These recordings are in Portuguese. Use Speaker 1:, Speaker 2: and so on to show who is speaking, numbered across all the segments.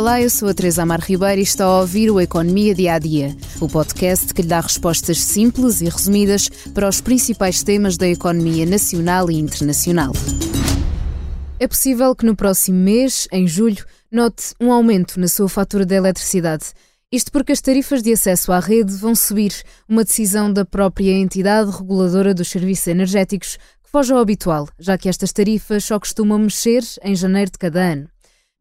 Speaker 1: Olá, eu sou a Teresa Amar Ribeiro e está a ouvir o Economia Dia a Dia, o podcast que lhe dá respostas simples e resumidas para os principais temas da economia nacional e internacional. É possível que no próximo mês, em julho, note um aumento na sua fatura de eletricidade. Isto porque as tarifas de acesso à rede vão subir, uma decisão da própria entidade reguladora dos serviços energéticos que foge ao habitual, já que estas tarifas só costumam mexer em janeiro de cada ano.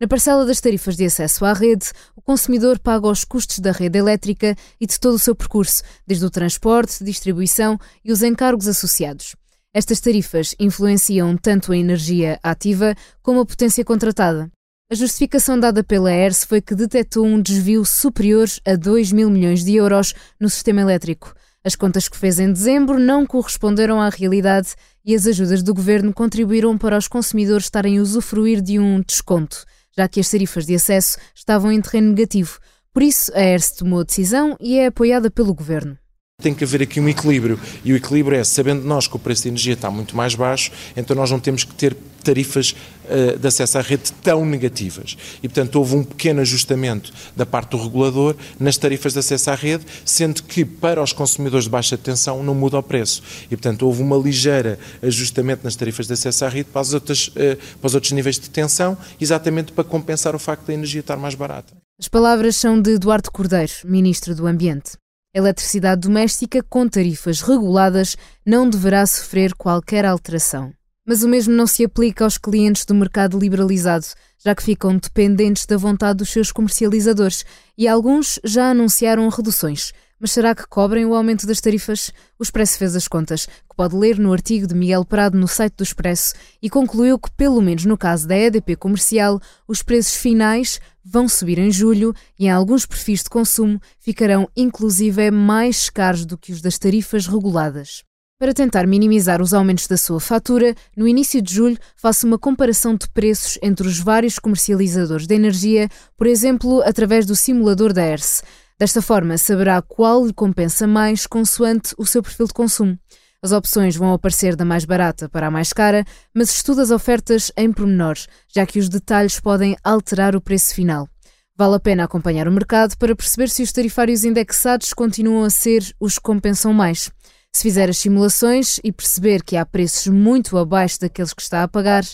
Speaker 1: Na parcela das tarifas de acesso à rede, o consumidor paga os custos da rede elétrica e de todo o seu percurso, desde o transporte, distribuição e os encargos associados. Estas tarifas influenciam tanto a energia ativa como a potência contratada. A justificação dada pela ERS foi que detectou um desvio superior a 2 mil milhões de euros no sistema elétrico. As contas que fez em dezembro não corresponderam à realidade e as ajudas do governo contribuíram para os consumidores estarem a usufruir de um desconto já que as tarifas de acesso estavam em terreno negativo. Por isso, a ERS tomou a decisão e é apoiada pelo governo.
Speaker 2: Tem que haver aqui um equilíbrio. E o equilíbrio é, sabendo nós que o preço da energia está muito mais baixo, então nós não temos que ter tarifas uh, de acesso à rede tão negativas. E, portanto, houve um pequeno ajustamento da parte do regulador nas tarifas de acesso à rede, sendo que para os consumidores de baixa tensão não muda o preço. E, portanto, houve uma ligeira ajustamento nas tarifas de acesso à rede para, uh, para os outros níveis de tensão, exatamente para compensar o facto da energia estar mais barata.
Speaker 1: As palavras são de Eduardo Cordeiro, Ministro do Ambiente. Eletricidade doméstica com tarifas reguladas não deverá sofrer qualquer alteração. Mas o mesmo não se aplica aos clientes do mercado liberalizado, já que ficam dependentes da vontade dos seus comercializadores e alguns já anunciaram reduções. Mas será que cobrem o aumento das tarifas? O Expresso fez as contas, que pode ler no artigo de Miguel Prado no site do Expresso, e concluiu que, pelo menos no caso da EDP comercial, os preços finais vão subir em julho e em alguns perfis de consumo ficarão inclusive mais caros do que os das tarifas reguladas. Para tentar minimizar os aumentos da sua fatura, no início de julho faça uma comparação de preços entre os vários comercializadores de energia, por exemplo, através do simulador da ERSE. Desta forma, saberá qual lhe compensa mais consoante o seu perfil de consumo. As opções vão aparecer da mais barata para a mais cara, mas estuda as ofertas em pormenores, já que os detalhes podem alterar o preço final. Vale a pena acompanhar o mercado para perceber se os tarifários indexados continuam a ser os que compensam mais. Se fizer as simulações e perceber que há preços muito abaixo daqueles que está a pagar,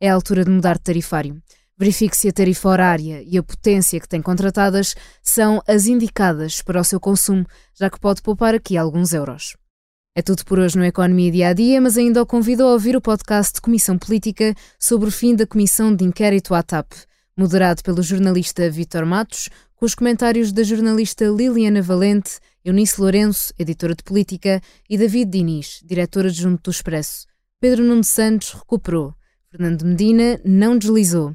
Speaker 1: é a altura de mudar de tarifário. Verifique se a tarifa horária e a potência que tem contratadas são as indicadas para o seu consumo, já que pode poupar aqui alguns euros. É tudo por hoje no Economia Dia a Dia, mas ainda o convido a ouvir o podcast de Comissão Política sobre o fim da Comissão de Inquérito à TAP, moderado pelo jornalista Vítor Matos, com os comentários da jornalista Liliana Valente, Eunice Lourenço, editora de Política, e David Diniz, diretor adjunto do Expresso. Pedro Nuno Santos recuperou. Fernando Medina não deslizou.